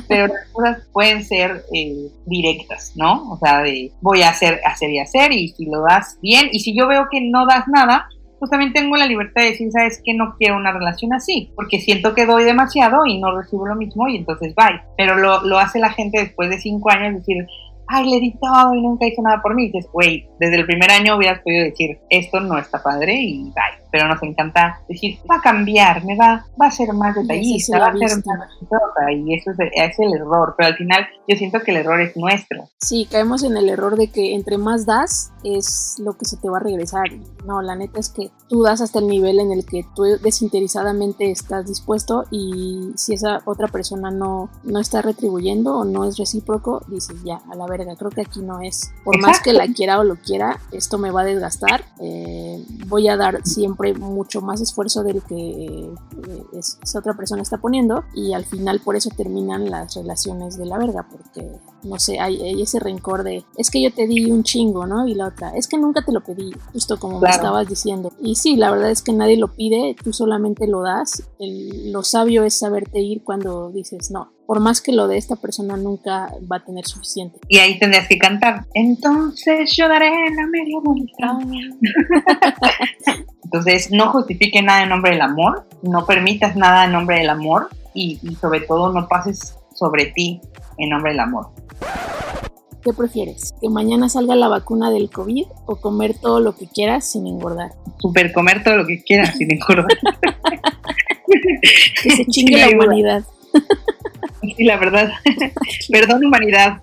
pero las cosas pueden ser eh, directas, ¿no? O sea, de voy a hacer, hacer y hacer, y si lo das bien, y si yo veo que no das nada, pues también tengo la libertad de decir, sabes que no quiero una relación así, porque siento que doy demasiado y no recibo lo mismo y entonces bye. Pero lo, lo hace la gente después de cinco años, decir, ay, le di todo y nunca hizo nada por mí. Y dices, güey, desde el primer año hubieras podido decir, esto no está padre y bye pero nos encanta decir, va a cambiar, me va, va a ser más detallista, va a ser más y eso es, el error, pero al final yo siento que el error es nuestro. Sí, caemos en el error de que entre más das es lo que se te va a regresar. No, la neta es que tú das hasta el nivel en el que tú desinteresadamente estás dispuesto y si esa otra persona no, no está retribuyendo o no es recíproco, dices ya, a la verga, creo que aquí no es. Por más que la quiera o lo quiera, esto me va a desgastar, eh, voy a dar siempre mucho más esfuerzo del que eh, esa otra persona está poniendo y al final por eso terminan las relaciones de la verga porque no sé, hay, ese rencor de es que yo te di un chingo, ¿no? Y la otra, es que nunca te lo pedí, justo como me estabas diciendo. Y sí, la verdad es que nadie lo pide, tú solamente lo das. lo sabio es saberte ir cuando dices, no, por más que lo de esta persona nunca va a tener suficiente. Y ahí tendrías que cantar. Entonces yo daré la media vuelta. Entonces no justifique nada en nombre del amor, no permitas nada en nombre del amor y, y sobre todo no pases sobre ti en nombre del amor. ¿Qué prefieres? ¿Que mañana salga la vacuna del COVID o comer todo lo que quieras sin engordar? Super comer todo lo que quieras sin engordar. que se chingue la humanidad. Sí, la verdad. Perdón, humanidad.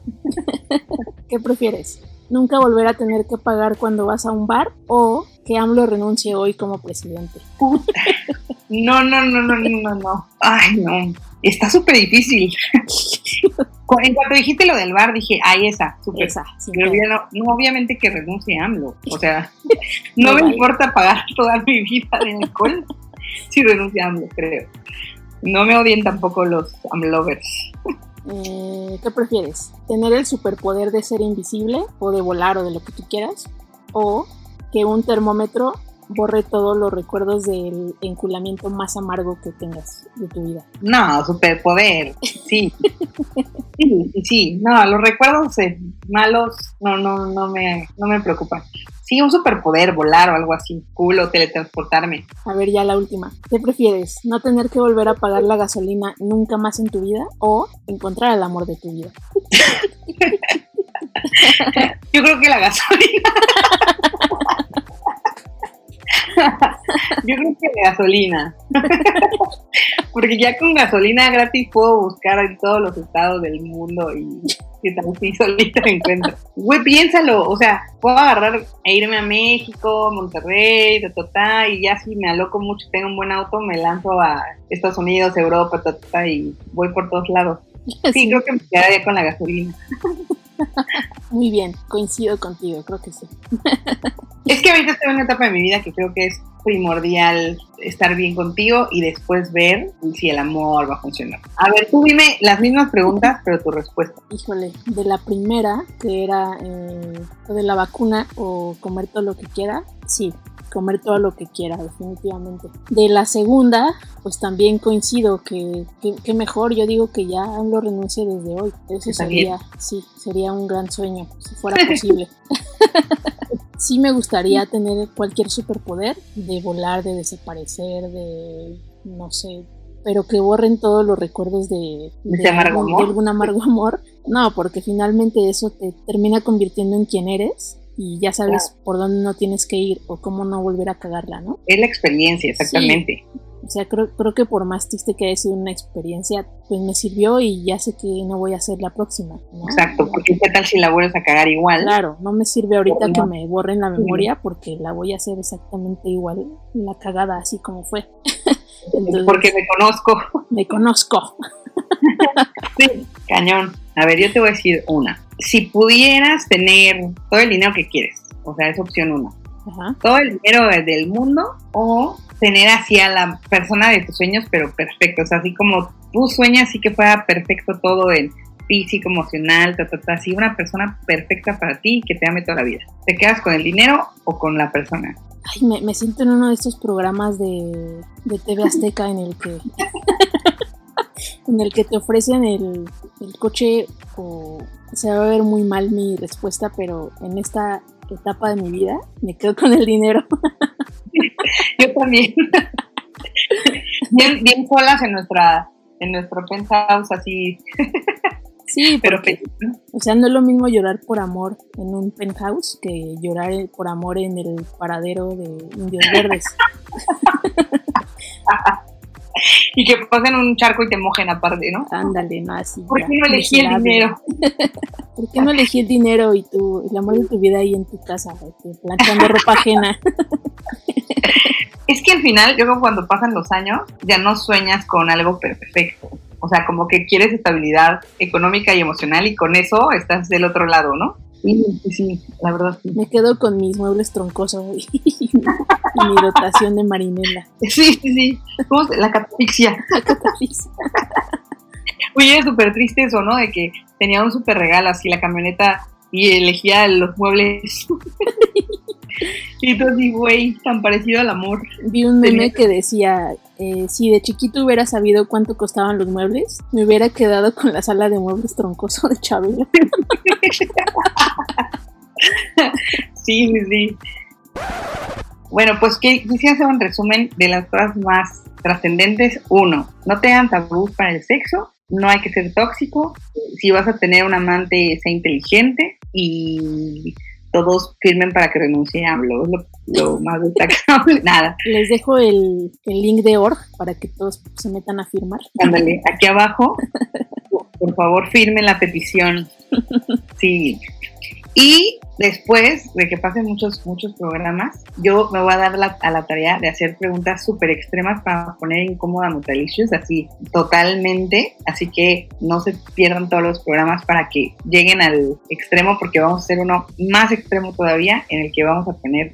¿Qué prefieres? ¿Nunca volver a tener que pagar cuando vas a un bar o que AMLO renuncie hoy como presidente? No, no, no, no, no, no. Ay, no. Está súper difícil. en cuanto dijiste lo del bar, dije, ay, esa, súper. Esa, Pero no, obviamente que renuncie AMLO. O sea, no me importa pagar toda mi vida de alcohol si renuncia a AMLO, creo. No me odien tampoco los AMLovers. Eh, ¿Qué prefieres? ¿Tener el superpoder de ser invisible o de volar o de lo que tú quieras? ¿O que un termómetro borre todos los recuerdos del enculamiento más amargo que tengas de tu vida? No, superpoder, sí. sí, sí, no, los recuerdos malos no, no, no me, no me preocupan. Sí, un superpoder, volar o algo así, cool o teletransportarme. A ver, ya la última. ¿Qué prefieres? ¿No tener que volver a pagar la gasolina nunca más en tu vida o encontrar el amor de tu vida? Yo creo que la gasolina. Yo creo que la gasolina. Porque ya con gasolina gratis puedo buscar en todos los estados del mundo y que si solita me encuentro. Güey, piénsalo, o sea, puedo agarrar e irme a México, Monterrey, ta, y ya si me aloco mucho, tengo un buen auto, me lanzo a Estados Unidos, Europa, ta, y voy por todos lados. Sí, creo que me quedaría con la gasolina. Muy bien, coincido contigo, creo que sí. Es que ahorita estoy en una etapa de mi vida que creo que es primordial estar bien contigo y después ver si el amor va a funcionar. A ver, tú dime las mismas preguntas, pero tu respuesta. Híjole, de la primera, que era eh, de la vacuna o comer todo lo que quiera, sí, comer todo lo que quiera, definitivamente. De la segunda, pues también coincido que, que, mejor, yo digo que ya lo renuncie desde hoy. Eso sería, sí, sería un gran sueño, si fuera posible. sí me gustaría tener cualquier superpoder de volar, de desaparecer, de, no sé, pero que borren todos los recuerdos de, de, algún amargo amor. No, porque finalmente eso te termina convirtiendo en quien eres y ya sabes por dónde no tienes que ir o cómo no volver a cagarla, ¿no? Es la experiencia, exactamente. O sea, creo, creo que por más triste que haya sido una experiencia, pues me sirvió y ya sé que no voy a hacer la próxima. Exacto, porque qué tal si la vuelves a cagar igual. Claro, no me sirve ahorita que me borren la memoria porque la voy a hacer exactamente igual, la cagada así como fue. porque me conozco. Me conozco. sí, cañón. A ver, yo te voy a decir una. Si pudieras tener todo el dinero que quieres, o sea, es opción uno, Ajá. todo el dinero del mundo o tener así a la persona de tus sueños, pero perfecto, o sea, así como tú sueñas, así que fuera perfecto todo en físico, emocional, ta, ta, ta, así una persona perfecta para ti que te ame toda la vida. ¿Te quedas con el dinero o con la persona? Ay, me, me siento en uno de estos programas de, de TV Azteca en el que en el que te ofrecen el, el coche o se va a ver muy mal mi respuesta, pero en esta etapa de mi vida me quedo con el dinero. Yo también. bien, bien solas en nuestra en nuestro penthouse así. Sí, pero o sea, no es lo mismo llorar por amor en un penthouse que llorar por amor en el paradero de Indios Verdes. y que pasen un charco y te mojen aparte, ¿no? Ándale, no así. ¿Por qué no elegí el dinero? ¿Por qué no elegí el dinero y tú, el amor de tu vida ahí en tu casa, planchando ropa ajena? es que al final, yo creo que cuando pasan los años, ya no sueñas con algo perfecto. O sea, como que quieres estabilidad económica y emocional y con eso estás del otro lado, ¿no? Sí, sí, la verdad. Sí. Me quedo con mis muebles troncosos mi dotación de marinela. Sí, sí, sí. La catafixia. La catafixia. Oye, es súper triste eso, ¿no? De que tenía un súper regalo así la camioneta y elegía los muebles y tú así, güey, tan parecido al amor. Vi un meme que decía, eh, si de chiquito hubiera sabido cuánto costaban los muebles, me hubiera quedado con la sala de muebles troncoso de Chabelo. sí, sí, sí. Bueno, pues que quisiera hacer un resumen de las cosas más trascendentes. Uno, no te dan tabú para el sexo, no hay que ser tóxico, si vas a tener un amante, sea inteligente y todos firmen para que renuncie a AMLO, lo, lo más destacable, nada. Les dejo el, el, link de org para que todos se metan a firmar. Ándale, aquí abajo, por favor firmen la petición. Sí, y después de que pasen muchos, muchos programas, yo me voy a dar la, a la tarea de hacer preguntas súper extremas para poner incómoda Mutalicious, así totalmente. Así que no se pierdan todos los programas para que lleguen al extremo, porque vamos a hacer uno más extremo todavía, en el que vamos a poner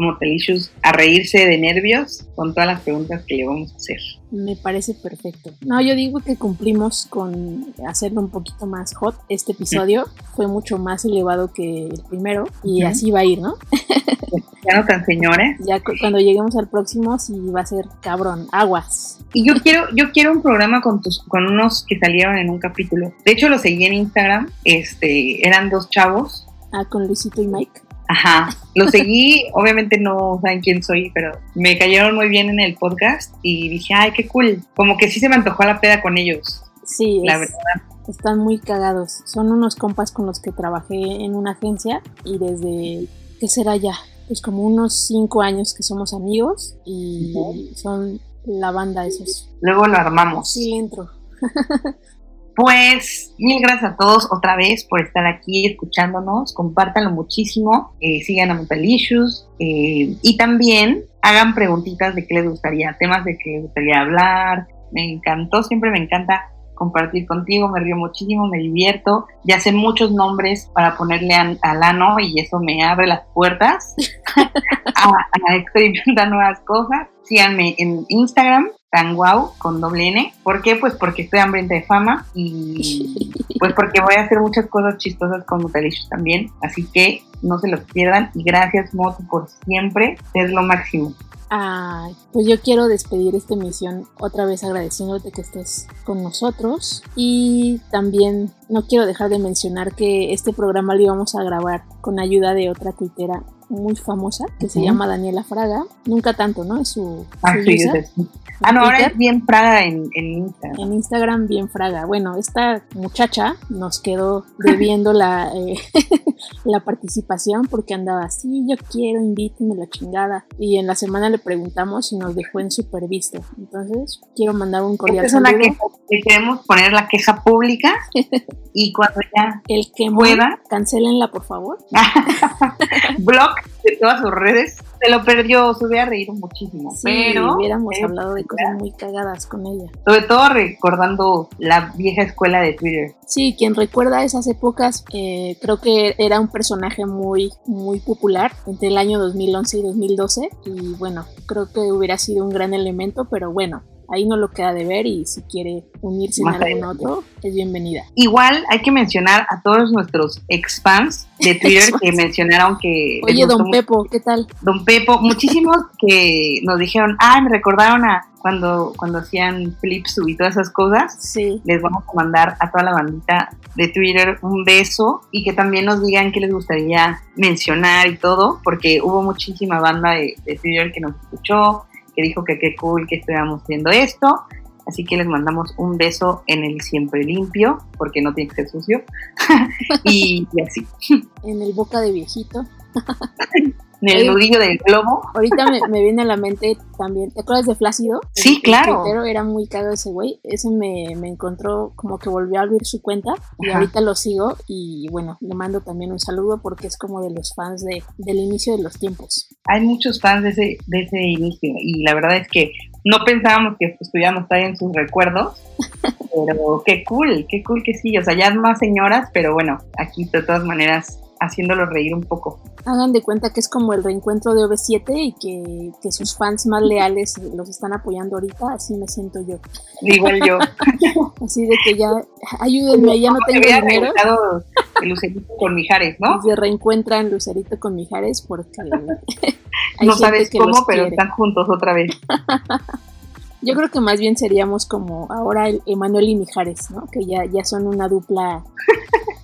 como Telicious a reírse de nervios con todas las preguntas que le vamos a hacer. Me parece perfecto. No, yo digo que cumplimos con hacerlo un poquito más hot. Este episodio fue mucho más elevado que el primero y así va a ir, ¿no? ya no tan señores. Ya cuando lleguemos al próximo sí va a ser cabrón, aguas. Y yo quiero, yo quiero un programa con tus, con unos que salieron en un capítulo. De hecho lo seguí en Instagram. Este, eran dos chavos. Ah, con Luisito y Mike. Ajá, lo seguí, obviamente no saben quién soy, pero me cayeron muy bien en el podcast y dije, ay, qué cool. Como que sí se me antojó la peda con ellos. Sí, la verdad. Están muy cagados. Son unos compas con los que trabajé en una agencia y desde, ¿qué será ya? Pues como unos cinco años que somos amigos y son la banda esos. Luego lo armamos. Sí, entro. Pues mil gracias a todos otra vez por estar aquí escuchándonos, compártanlo muchísimo, eh, sigan a Mutalicious eh, y también hagan preguntitas de qué les gustaría, temas de qué les gustaría hablar. Me encantó, siempre me encanta compartir contigo, me río muchísimo, me divierto, ya sé muchos nombres para ponerle al ano y eso me abre las puertas a, a experimentar nuevas cosas. Síganme en Instagram, tan guau con doble N. ¿Por qué? Pues porque estoy hambrienta de fama y pues porque voy a hacer muchas cosas chistosas con Mutalicious también. Así que no se los pierdan y gracias Moto por siempre ser lo máximo. Ay, pues yo quiero despedir esta emisión otra vez agradeciéndote que estés con nosotros y también no quiero dejar de mencionar que este programa lo íbamos a grabar con ayuda de otra tuitera muy famosa que se llama Daniela Fraga. Nunca tanto, ¿no? Es su. Ah, sí, ah no, ahora es bien Fraga en, en, Instagram. En Instagram, bien Fraga. Bueno, esta muchacha nos quedó debiendo la, eh, la participación porque andaba así, yo quiero, invítenme la chingada. Y en la semana le preguntamos y nos dejó en super visto. Entonces, quiero mandar un cordial es una queja, le queremos poner la queja pública y cuando ya el que pueda, cancelenla por favor. Blog de todas sus redes. Se lo perdió, se hubiera reído muchísimo. Sí, pero hubiéramos eh, hablado de cosas muy cagadas con ella. Sobre todo recordando la vieja escuela de Twitter. Sí, quien recuerda esas épocas, eh, creo que era un personaje muy, muy popular entre el año 2011 y 2012. Y bueno, creo que hubiera sido un gran elemento, pero bueno, ahí no lo queda de ver y si quiere unirse Más en algún otro, es bienvenida. Igual hay que mencionar a todos nuestros ex fans de Twitter que mencionaron que. Oye, don mucho Pepo, ¿qué tal? Don Pepo, muchísimos que nos dijeron, ah, me recordaron a cuando, cuando hacían Flipsu y todas esas cosas. Sí, Les vamos a mandar a toda la bandita de Twitter un beso y que también nos digan qué les gustaría mencionar y todo, porque hubo muchísima banda de, de Twitter que nos escuchó, que dijo que qué cool que estuviéramos haciendo esto. Así que les mandamos un beso en el siempre limpio, porque no tiene que ser sucio. y, y así. en el boca de viejito. En el nudillo del globo. Ahorita me, me viene a la mente también, ¿te acuerdas de Flácido? Sí, El- claro. tuitero era muy caro ese güey. Ese me, me encontró como que volvió a abrir su cuenta y Ajá. ahorita lo sigo y bueno, le mando también un saludo porque es como de los fans de, del inicio de los tiempos. Hay muchos fans de ese, de ese inicio y la verdad es que no pensábamos que estuviéramos ahí en sus recuerdos, pero qué cool, qué cool que sí, o sea, ya más señoras, pero bueno, aquí de todas maneras haciéndolo reír un poco. Hagan de cuenta que es como el reencuentro de OV7 y que, que sus fans más leales los están apoyando ahorita, así me siento yo. Igual yo. Así de que ya, ayúdenme, ya no tengo dinero. el Lucerito con Mijares, ¿no? Se reencuentran Lucerito con Mijares porque hay No gente sabes que cómo, pero quiere. están juntos otra vez. Yo creo que más bien seríamos como ahora el Emanuel y Mijares, ¿no? Que ya, ya son una dupla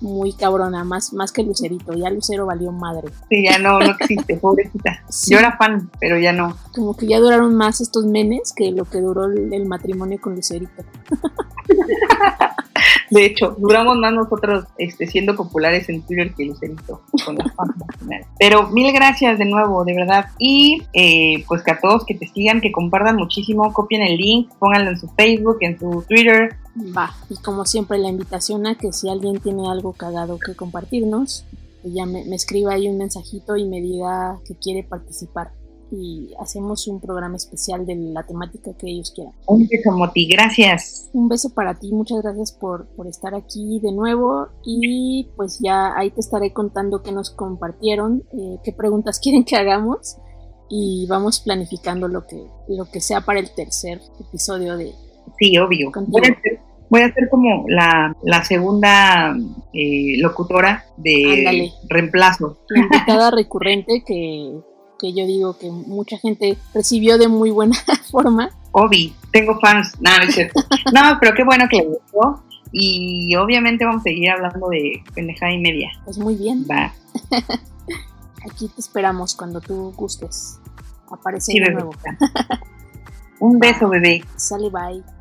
muy cabrona, más, más que Lucerito. Ya Lucero valió madre. Sí, ya no, no existe, pobrecita. Sí, Yo era fan, pero ya no. Como que ya duraron más estos menes que lo que duró el, el matrimonio con Lucerito. De hecho, duramos más nosotros este, siendo populares en Twitter que Lucerito con nacionales. Pero mil gracias de nuevo, de verdad. Y eh, pues que a todos que te sigan, que compartan muchísimo, copien el link, pónganlo en su Facebook, en su Twitter. Va. Y como siempre, la invitación a que si alguien tiene algo cagado que compartirnos, que ya me, me escriba ahí un mensajito y me diga que quiere participar. Y hacemos un programa especial de la temática que ellos quieran. Un beso, Moti, gracias. Un beso para ti, muchas gracias por, por estar aquí de nuevo y pues ya ahí te estaré contando qué nos compartieron, eh, qué preguntas quieren que hagamos y vamos planificando lo que, lo que sea para el tercer episodio de... Sí, obvio. Contigo. Voy a ser, voy a ser como la, la segunda eh, locutora de Ándale. reemplazo. La invitada recurrente que, que yo digo que mucha gente recibió de muy buena forma. Obi, tengo fans. No, no es cierto. No, pero qué bueno que le gustó. Y obviamente vamos a seguir hablando de pendejada y media. Pues muy bien, Va. aquí te esperamos cuando tú gustes. Aparece Sí, de nuevo. Un beso, bebé. Sale bye.